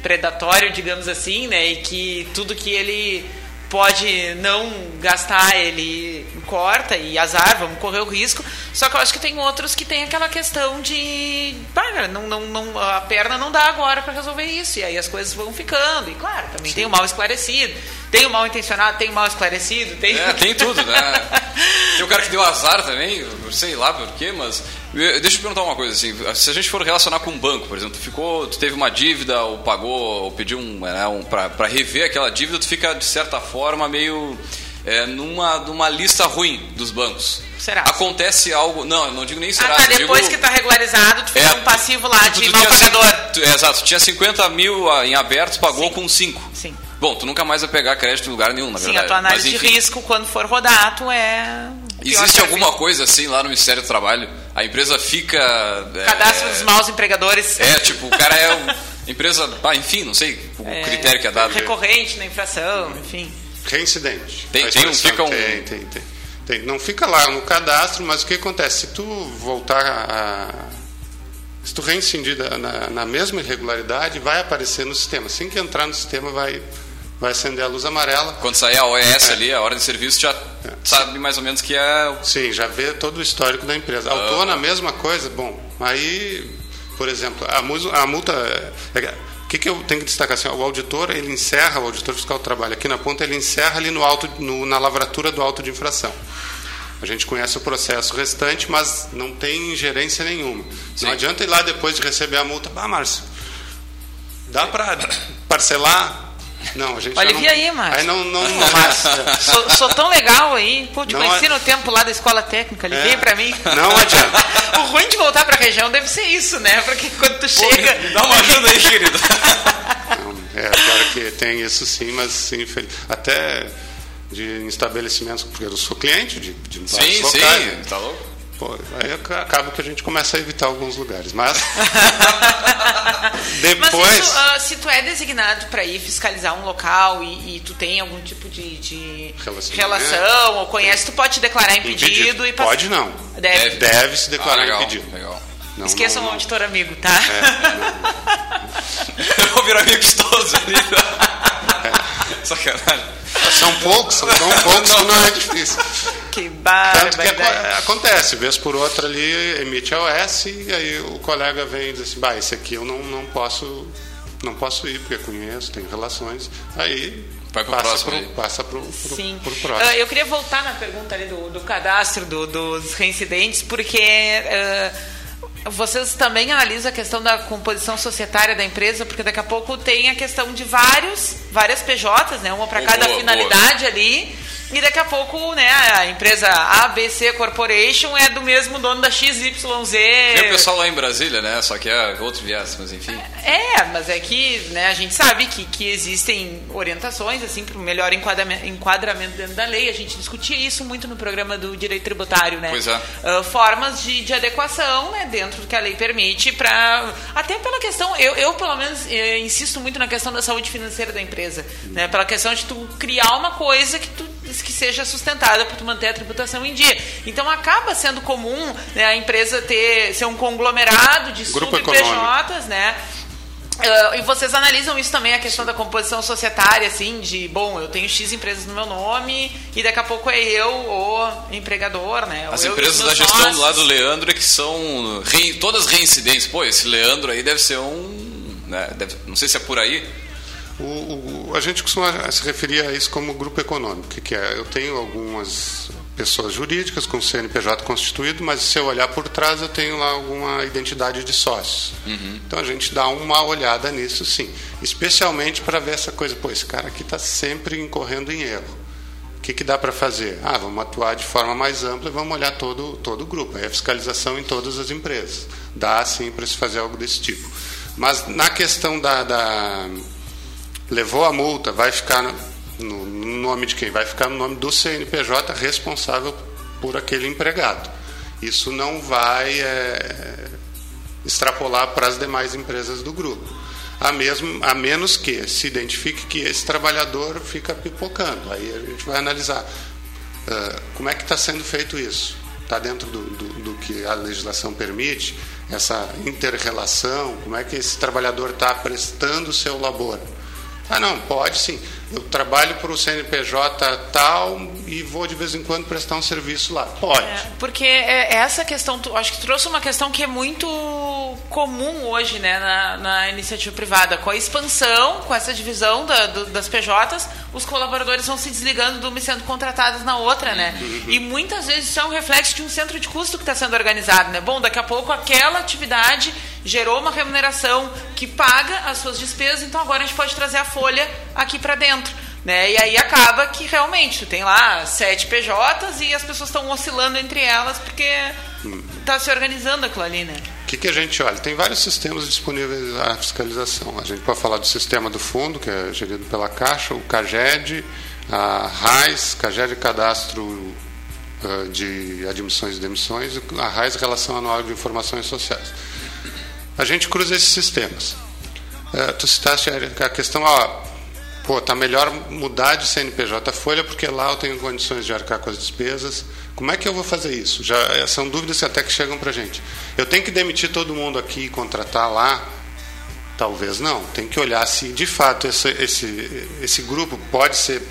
predatório, digamos assim, né? E que tudo que ele pode não gastar, ele corta e azar, vamos correr o risco. Só que eu acho que tem outros que tem aquela questão de, pá, não, não, não, a perna não dá agora para resolver isso. E aí as coisas vão ficando. E claro, também tem o mal esclarecido, tem o mal intencionado, tem o mal esclarecido, tem. É, tem tudo, né? Tem o cara que deu azar também, sei lá por quê, mas. eh, Deixa eu perguntar uma coisa, assim, se a gente for relacionar com um banco, por exemplo, tu ficou, tu teve uma dívida, ou pagou, ou pediu um, né, um para rever aquela dívida, tu fica, de certa forma, meio é, numa, numa lista ruim dos bancos. Será? Acontece algo. Não, eu não digo nem será. Ah, tá, depois digo, que tá regularizado, tu fica É, um passivo lá tu- de mal pagador. é, exato, tu tinha 50 mil ah, em aberto, pagou com 5. Sim. Bom, tu nunca mais vai pegar crédito em lugar nenhum, na Sim, verdade. a tua análise Mas, de enfim, risco, quando for rodar, tu é. Existe alguma coisa assim lá no Ministério do Trabalho? A empresa fica. é, Cadastro dos maus empregadores. É, tipo, o cara é um, empresa. Ah, enfim, não sei o É, critério que é dado. Recorrente na infração, enfim. Reincidente. Tem- A tem um- fica um- Tem, tem, tem, tem. Não fica lá no cadastro, mas o que acontece? Se tu voltar a. Se tu reincidir da- na, na mesma irregularidade, vai aparecer no sistema. Assim que entrar no sistema, vai, vai acender a luz amarela. Quando sair a OES ali, a ordem de serviço, já sabe mais ou menos que é. Sim, já vê todo o histórico da empresa. Autônoma, a mesma coisa. Bom, aí, por exemplo, a, multa. é- O que, que eu tenho que destacar? Assim, o auditor, ele encerra, o auditor fiscal do trabalho aqui na ponta, ele encerra ali no auto, no- na lavratura do auto de infração. A gente conhece o processo restante, mas não tem ingerência nenhuma. Não adianta ir lá depois de receber a multa. Ah, Márcio, dá para parcelar? Não, a gente Alivia não, aí, Márcio. Aí não, não, Ô, Márcio, sou, sou tão legal aí. Pô, te Não conheci é- no tempo lá da escola técnica, liguei É. pra mim. Não adianta. o ruim de voltar pra região deve ser isso, né? Porque quando tu chega. dá uma ajuda aí, querido. É, claro que tem isso sim, mas infeliz... até de estabelecimentos, porque eu sou cliente de, de vários Sim, locais, sim, tá louco? Pô, aí aca- acaba que a gente começa a evitar alguns lugares, mas Mas depois isso, ah, se tu é designado para ir fiscalizar um local e, e tu tem algum tipo de, de relação ou conhece, tu pode te declarar impedido, e passar. pode não, Deve. deve se declarar Ah, legal, impedido. legal. Não, Esqueçam não, o não. auditor amigo, tá? Eu vou virar amigo de todos ali. Sacanagem. São poucos, são tão poucos que não é difícil. Que Tanto que acontece, vez por outra ali emite a OS e aí o colega vem e diz assim, bah, esse aqui eu não, não posso não posso ir, porque conheço, tenho relações. Aí Vai pro passa próximo pro, passa pro, pro, Sim. pro próximo. Ah, eu queria voltar na pergunta ali do, do cadastro do- dos reincidentes, porque ah, vocês também analisam a questão da composição societária da empresa, porque daqui a pouco tem a questão de vários, várias PJs, né? Uma para cada boa, finalidade ali. E daqui a pouco, né, a empresa ABC Corporation é do mesmo dono da XYZ. Tem o pessoal lá em Brasília, né? Só que é outro viés, mas enfim. É, mas é que né, a gente sabe que, que existem orientações assim para o melhor enquadramento, enquadramento dentro da lei. A gente discutia isso muito no programa do direito tributário, né? Pois é. Ah, formas de, de adequação né, dentro do que a lei permite para até pela questão eu, eu pelo menos eh, insisto muito na questão da saúde financeira da empresa né pela questão de tu criar uma coisa que tu que seja sustentada para tu manter a tributação em dia então acaba sendo comum né, a empresa ter ser um conglomerado de Grupo né Ah, e vocês analisam isso também, a questão da composição societária, assim, de, bom, eu tenho X empresas no meu nome e daqui a pouco é eu o empregador, né? As empresas da gestão sócios. do lado do Leandro é que são rei- todas reincidentes. Pô, esse Leandro aí deve ser um. né, deve- não sei se é por aí. O, o- a gente costuma se referir a isso como grupo econômico, que, é, eu tenho algumas pessoas jurídicas com CNPJ constituído, mas se eu olhar por trás eu tenho lá alguma identidade de sócios. Então a gente dá uma olhada nisso sim, especialmente para ver essa coisa, pô, esse cara aqui está sempre incorrendo em erro. O que, que dá para fazer? Ah, vamos atuar de forma mais ampla e vamos olhar todo, todo o grupo. Aí a fiscalização em todas as empresas. Dá sim para se fazer algo desse tipo. Mas na questão da, da levou a multa, vai ficar no, no- no nome de quem? Vai ficar no nome do CNPJ responsável por aquele empregado. Isso não vai é, extrapolar para as demais empresas do grupo. a, mesmo, a menos que se identifique que esse trabalhador fica pipocando. Aí a gente vai analisar uh, como é que está sendo feito isso. Está dentro do, do, do, que a legislação permite, essa inter-relação, como é que esse trabalhador está prestando o seu labor. Ah, não, pode sim eu trabalho para o CNPJ tal e vou de vez em quando prestar um serviço lá. Pode. É, porque é, essa questão, acho que trouxe uma questão que é muito comum hoje né, na, na iniciativa privada. Com a expansão, com essa divisão da, do, das PJs, os colaboradores vão se desligando de uma e sendo contratados na outra. Né? Uhum. E muitas vezes isso é um reflexo de um centro de custo que está sendo organizado. Né? Bom, daqui a pouco aquela atividade gerou uma remuneração que paga as suas despesas, então agora a gente pode trazer a folha aqui para dentro. Né? E aí acaba que realmente tem lá sete PJs e as pessoas estão oscilando entre elas porque está se organizando aquilo ali, né? O que, que a gente olha? Tem vários sistemas disponíveis à fiscalização. A gente pode falar do sistema do fundo, que é gerido pela Caixa, o CAGED, a RAIS, CAGED Cadastro uh, de Admissões e Demissões, a RAIS Relação Anual de Informações Sociais. A gente cruza esses sistemas. Uh, tu citaste a questão, ó, pô, tá melhor mudar de CNPJ folha porque lá eu tenho condições de arcar com as despesas. Como é que eu vou fazer isso? Já eh, são dúvidas até que chegam para gente. Eu tenho que demitir todo mundo aqui e contratar lá? Talvez não. Tem que olhar se de fato esse, esse, esse grupo pode ser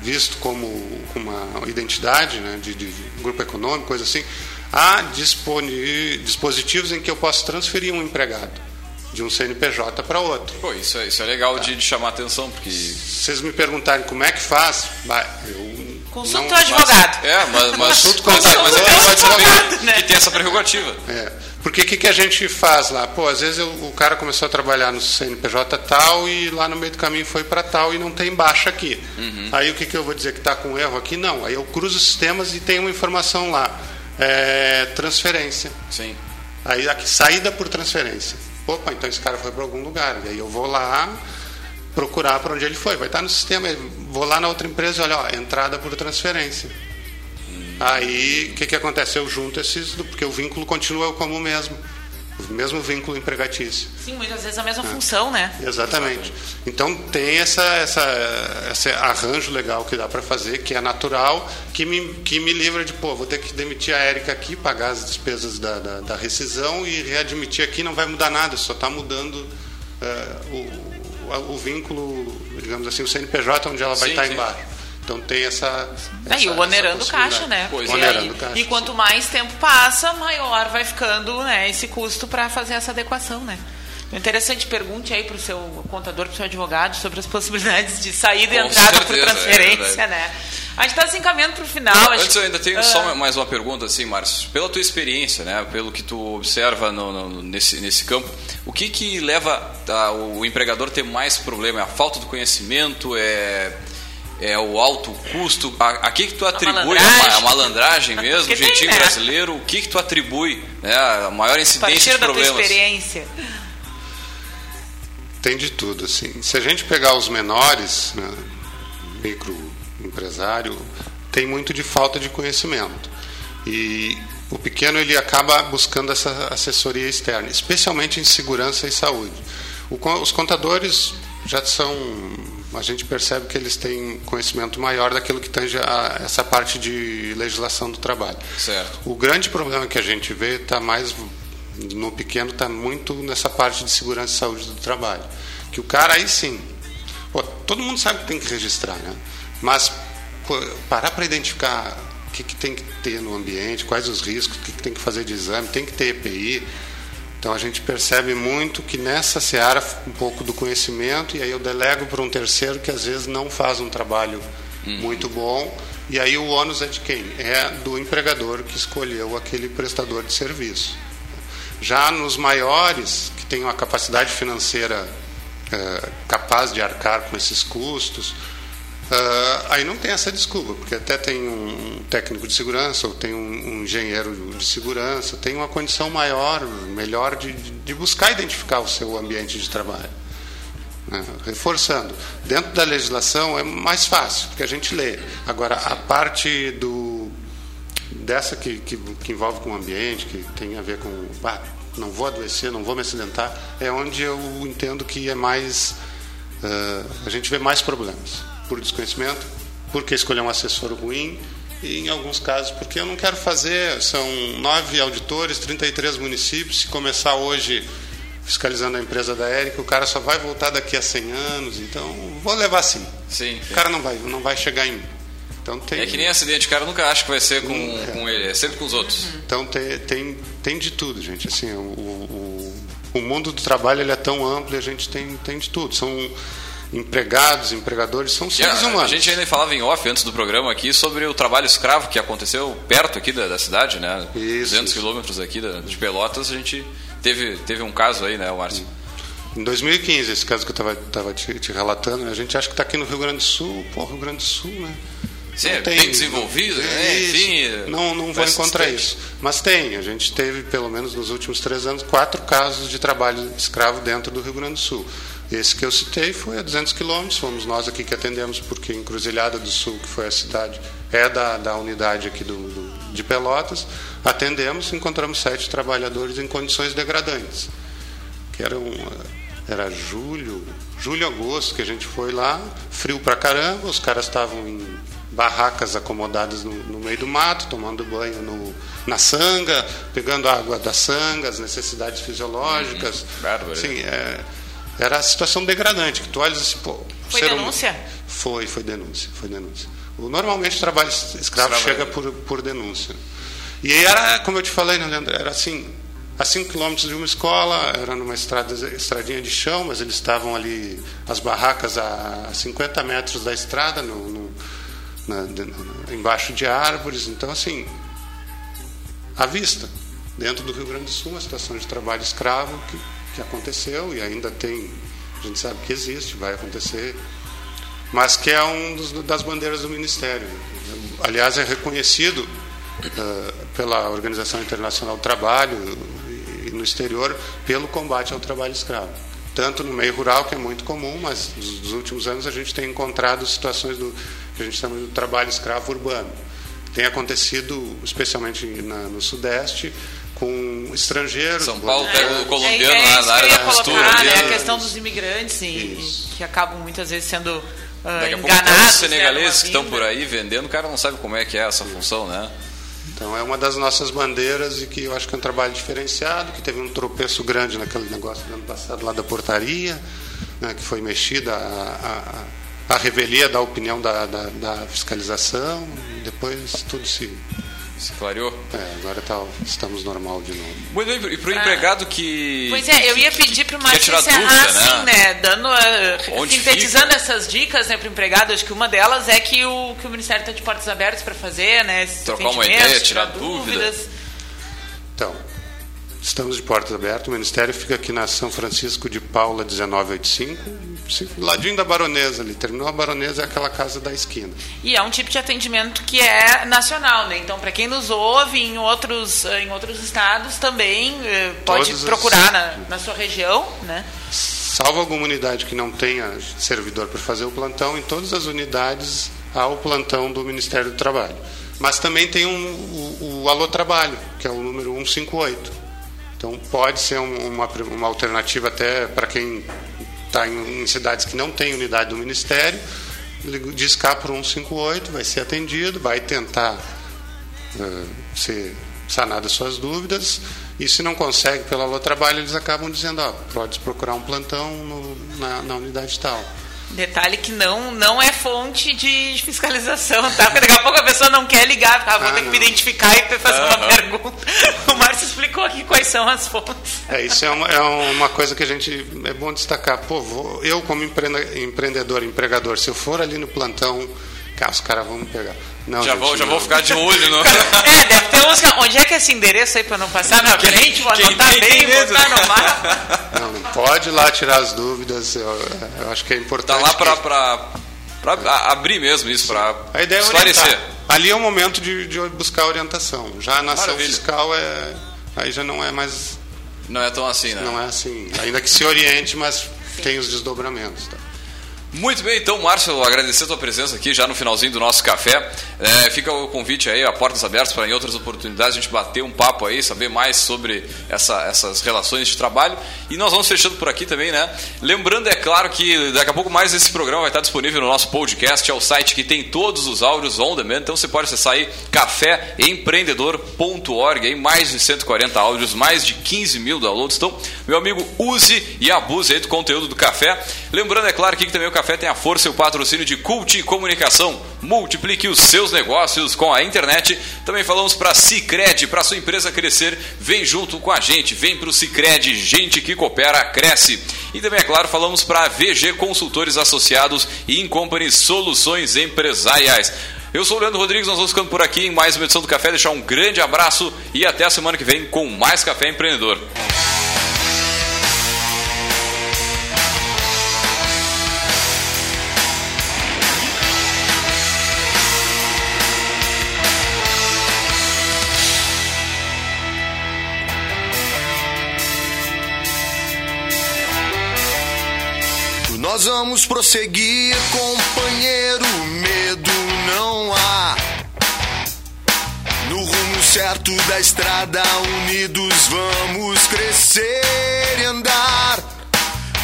visto como uma identidade né, de, de grupo econômico, coisa assim. Há dispositivos em que eu posso transferir um empregado de um CNPJ para outro. Pô, isso é, isso é legal tá. de, de, chamar atenção, porque. Se vocês me perguntarem como é que faz, eu. Consulta o advogado. É, mas, mas, Consulta mas, mas, mas é advogado, né? que tem essa prerrogativa. É. Porque o que, que a gente faz lá? Pô, às vezes eu, o cara começou a trabalhar no CNPJ tal e lá no meio do caminho foi para tal e não tem baixa aqui. Uhum. Aí o que, que eu vou dizer que está com erro aqui? Não. Aí eu cruzo os sistemas e tem uma informação lá. É, transferência. Sim. Aí aqui, saída por transferência. Opa, então esse cara foi para algum lugar. E aí eu vou lá procurar para onde ele foi. Vai estar no sistema. Vou lá na outra empresa olha, ó, entrada por transferência. Aí o que, que acontece? Eu junto esses, porque o vínculo continua como o mesmo. Mesmo vínculo empregatício. Sim, muitas vezes a mesma é. função, né? Exatamente. Então tem essa, essa, esse arranjo legal que dá para fazer, que é natural, que me, que me livra de, pô, vou ter que demitir a Érica aqui, pagar as despesas da, da, da rescisão e readmitir aqui, não vai mudar nada, só está mudando uh, o, o, o, vínculo, digamos assim, o CNPJ onde ela vai sim, estar sim. embaixo. Então tem essa. essa e o onerando caixa, né? Pois onerando aí, caixa. E quanto sim. mais tempo passa, maior vai ficando né, esse custo para fazer essa adequação, né? Interessante, pergunte aí para o seu contador, para o seu advogado, sobre as possibilidades de saída e entrada certeza, por é transferência, é né? A gente está se encaminhando para o final. Antes gente... eu ainda tenho uh... só ah. mais uma pergunta, assim, Márcio. Pela tua experiência, né, pelo que tu observa no, no, nesse, nesse campo, o que, que leva a, o empregador a ter mais problema? É a falta do conhecimento? É é o alto custo. A, a que, que tu atribui a malandragem, a, malandragem mesmo, o jeitinho tem, né? brasileiro? O que, que tu atribui né, a maior incidência de problemas? Da tua experiência. Tem de tudo, assim. Se a gente pegar os menores, né, microempresário, tem muito de falta de conhecimento. E o pequeno ele acaba buscando essa assessoria externa, especialmente em segurança e saúde. O, os contadores já são a gente percebe que eles têm conhecimento maior daquilo que tange a, essa parte de legislação do trabalho. Certo. O grande problema que a gente vê está mais no pequeno, está muito nessa parte de segurança e saúde do trabalho. Que o cara aí sim, pô, todo mundo sabe que tem que registrar, né? Mas pô, parar para identificar o que, que tem que ter no ambiente, quais os riscos, o que, que tem que fazer de exame, tem que ter EPI então a gente percebe muito que nessa seara um pouco do conhecimento e aí eu delego para um terceiro que às vezes não faz um trabalho uhum. muito bom e aí o ônus é de quem? É do empregador que escolheu aquele prestador de serviço. Já nos maiores que têm uma capacidade financeira é, capaz de arcar com esses custos, Uh, aí não tem essa desculpa, porque até tem um técnico de segurança, ou tem um, um engenheiro de segurança, tem uma condição maior, melhor de, de buscar identificar o seu ambiente de trabalho. Né? Reforçando, dentro da legislação é mais fácil, porque a gente lê. Agora, a parte do dessa que, que, que envolve com o ambiente, que tem a ver com. Ah, não vou adoecer, não vou me acidentar, é onde eu entendo que é mais. Uh, a gente vê mais problemas. Por desconhecimento, porque escolher um assessor ruim, e em alguns casos porque eu não quero fazer. São nove auditores, 33 municípios. Se começar hoje fiscalizando a empresa da Érica, o cara só vai voltar daqui a 100 anos, então vou levar assim. Sim. O cara não vai, não vai chegar em mim. Então tem... É que nem acidente, o cara nunca acha que vai ser com, é. com ele, é sempre com os outros. Então tem, tem, tem de tudo, gente. Assim, o, o, o mundo do trabalho ele é tão amplo e a gente tem, tem de tudo. São empregados, empregadores, são seres a, humanos. A gente ainda falava em off antes do programa aqui sobre o trabalho escravo que aconteceu perto aqui da, da cidade, né? Isso, 200 quilômetros aqui da, de Pelotas, a gente teve, teve um caso aí, né, Márcio? Em 2015, esse caso que eu estava te, te, relatando, a gente acha que está aqui no Rio Grande do Sul, pô, Rio Grande do Sul, né? Sim, é tem, bem desenvolvido, né? Enfim, não, não vou encontrar isso. Mas tem, a gente teve, pelo menos nos últimos três anos, quatro casos de trabalho escravo dentro do Rio Grande do Sul. Esse que eu citei foi a 200 quilômetros, fomos nós aqui que atendemos, porque Encruzilhada do Sul, que foi a cidade, é da, da unidade aqui do, do, de Pelotas, atendemos e encontramos sete trabalhadores em condições degradantes. Que era, um, era julho, julho, agosto que a gente foi lá, frio pra caramba, os caras estavam em barracas acomodadas no, no, meio do mato, tomando banho no, na sanga, pegando água da sanga, as necessidades fisiológicas. Uhum. Sim, é, era a situação degradante, que tu olhas assim, pô... Foi denúncia? Humano. Foi, foi denúncia, foi denúncia. O, normalmente o trabalho escravo chega por, por denúncia. E era, como eu te falei, né, Leandro, era assim, a 5 quilômetros de uma escola, era numa estrada, estradinha de chão, mas eles estavam ali, as barracas a 50 metros da estrada, no, no na, na, embaixo de árvores, então assim, à vista. Dentro do Rio Grande do Sul, uma situação de trabalho escravo que que aconteceu e ainda tem, a gente sabe que existe, vai acontecer, mas que é um dos, das bandeiras do Ministério. Aliás, é reconhecido uh, pela Organização Internacional do Trabalho e, e no exterior pelo combate ao trabalho escravo. Tanto no meio rural, que é muito comum, mas nos últimos anos a gente tem encontrado situações do que a gente chama de trabalho escravo urbano. Tem acontecido, especialmente na, no Sudeste, com estrangeiros. São Paulo pega o colombiano é, é, na área da mistura. Né, a questão dos imigrantes e, que acabam muitas vezes sendo uh, Daqui a enganados. Pouco, os senegaleses que estão por aí vendendo, o cara não sabe como é que é essa função, né? Então é uma das nossas bandeiras e que eu acho que é um trabalho diferenciado, que teve um tropeço grande naquele negócio do ano passado lá da portaria, né, que foi mexida a, a, a revelia da opinião da, da, da fiscalização, e depois tudo se se clareou? É, agora tá, estamos normal de novo. Muito bem, e para o ah. empregado que. Pois é, eu ia pedir para o Márcio encerrar dúvida, assim, né? né? Dando, uh, sintetizando fica? essas dicas né, para o empregado, acho que uma delas é que o, que o Ministério está de portas abertas para fazer, né? Trocar uma ideia, tirar, tirar dúvidas. dúvidas. Então, Estamos de portas abertas. O Ministério fica aqui na São Francisco de Paula 1985, ladinho da Baronesa ali. Terminou a Baronesa é aquela casa da esquina. E é um tipo de atendimento que é nacional, né? Então, para quem nos ouve em outros, em outros estados também eh, pode Todas procurar as... na, na sua região, né? Salvo alguma unidade que não tenha servidor para fazer o plantão, em todas as unidades há o plantão do Ministério do Trabalho. Mas também tem um, o, o Alô Trabalho, que é o número 158 então pode ser uma, uma alternativa até para quem está em, em, cidades que não tem unidade do Ministério, discar para 158, vai ser atendido, vai tentar uh, ser sanadas suas dúvidas e se não consegue pelo Alô Trabalho, eles acabam dizendo, ó, pode procurar um plantão no, na, na unidade tal. Detalhe que não, não é fonte de fiscalização, tá? Porque daqui a pouco a pessoa não quer ligar, tá? vou ah, ter que me identificar e fazer uma pergunta. O Márcio explicou aqui quais são as fontes. É, isso é uma, é uma coisa que a gente é bom destacar. Pô, vou, eu como empreendedor, empregador, se eu for ali no plantão Cara, os caras vão me pegar. Não, já gente, vou, já não. vou ficar de olho. No... é, deve ter uns. Onde é que é esse endereço aí para não passar na quem, frente? Vou anotar bem, botar no mapa. Não, não pode ir lá tirar as dúvidas. Eu, eu acho que é importante. Tá lá para que... para abrir mesmo isso, para esclarecer. Orientar. Ali é o momento de, de buscar orientação. Já na ação fiscal é aí já não é mais não é tão assim, né? Não é assim. Ainda que se oriente, mas Sim. tem os desdobramentos. Tá? Muito bem, então, Márcio, agradecer a tua presença aqui já no finalzinho do nosso café. É, fica o convite aí, a portas abertas para em outras oportunidades a gente bater um papo aí, saber mais sobre essa, essas relações de trabalho. E nós vamos fechando por aqui também, né? Lembrando, é claro, que daqui a pouco mais esse programa vai estar disponível no nosso podcast, é o site que tem todos os áudios on demand, então você pode acessar aí caféempreendedor.org, aí mais de 140 áudios, mais de 15 mil downloads. Então, meu amigo, use e abuse aí do conteúdo do café. Lembrando, é claro, que também o café tem a força e o patrocínio de Cult Comunicação. Multiplique os seus negócios com a internet. Também falamos para Cicred, para sua empresa crescer, vem junto com a gente, vem para o Cicred, gente que coopera, cresce. E também, é claro, falamos para VG Consultores Associados e Incompany Soluções Empresariais. Eu sou o Leandro Rodrigues, nós vamos ficando por aqui em mais uma edição do Café. Deixar um grande abraço e até a semana que vem com mais Café Empreendedor. Nós vamos prosseguir, companheiro, medo não há. No rumo certo da estrada, unidos vamos crescer e andar.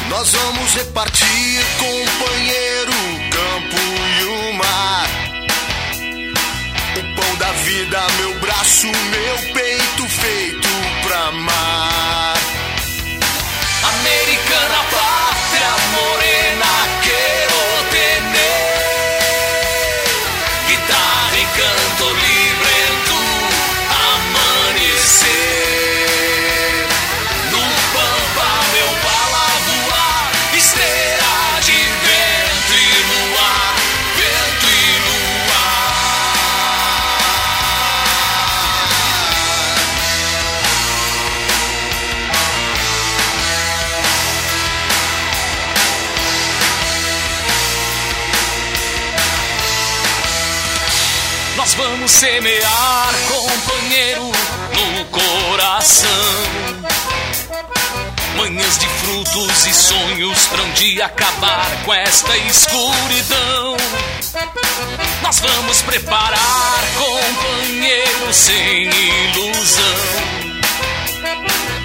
Nós vamos repartir, companheiro, o campo e o mar. O pão da vida, meu braço, meu peito feito pra amar. Americana pátria semear, companheiro, no coração. Manhãs de frutos e sonhos um dia acabar com esta escuridão. Nós vamos preparar, companheiro, sem ilusão.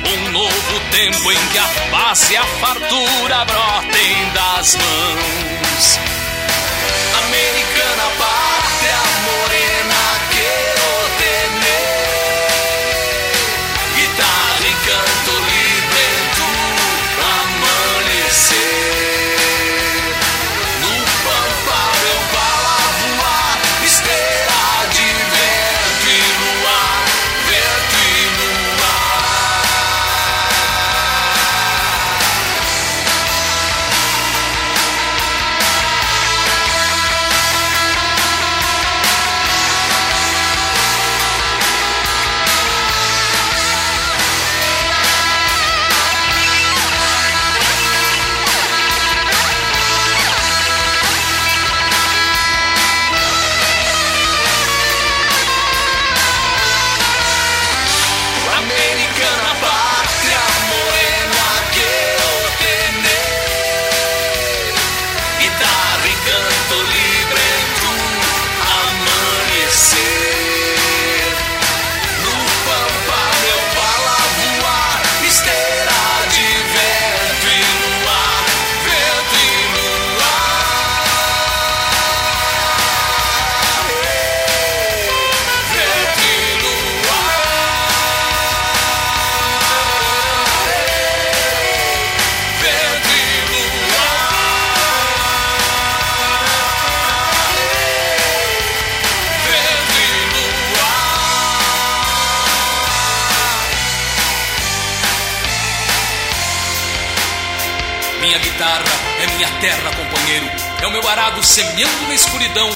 Um novo tempo em que a paz e a fartura brotem das mãos. Americana pátria morena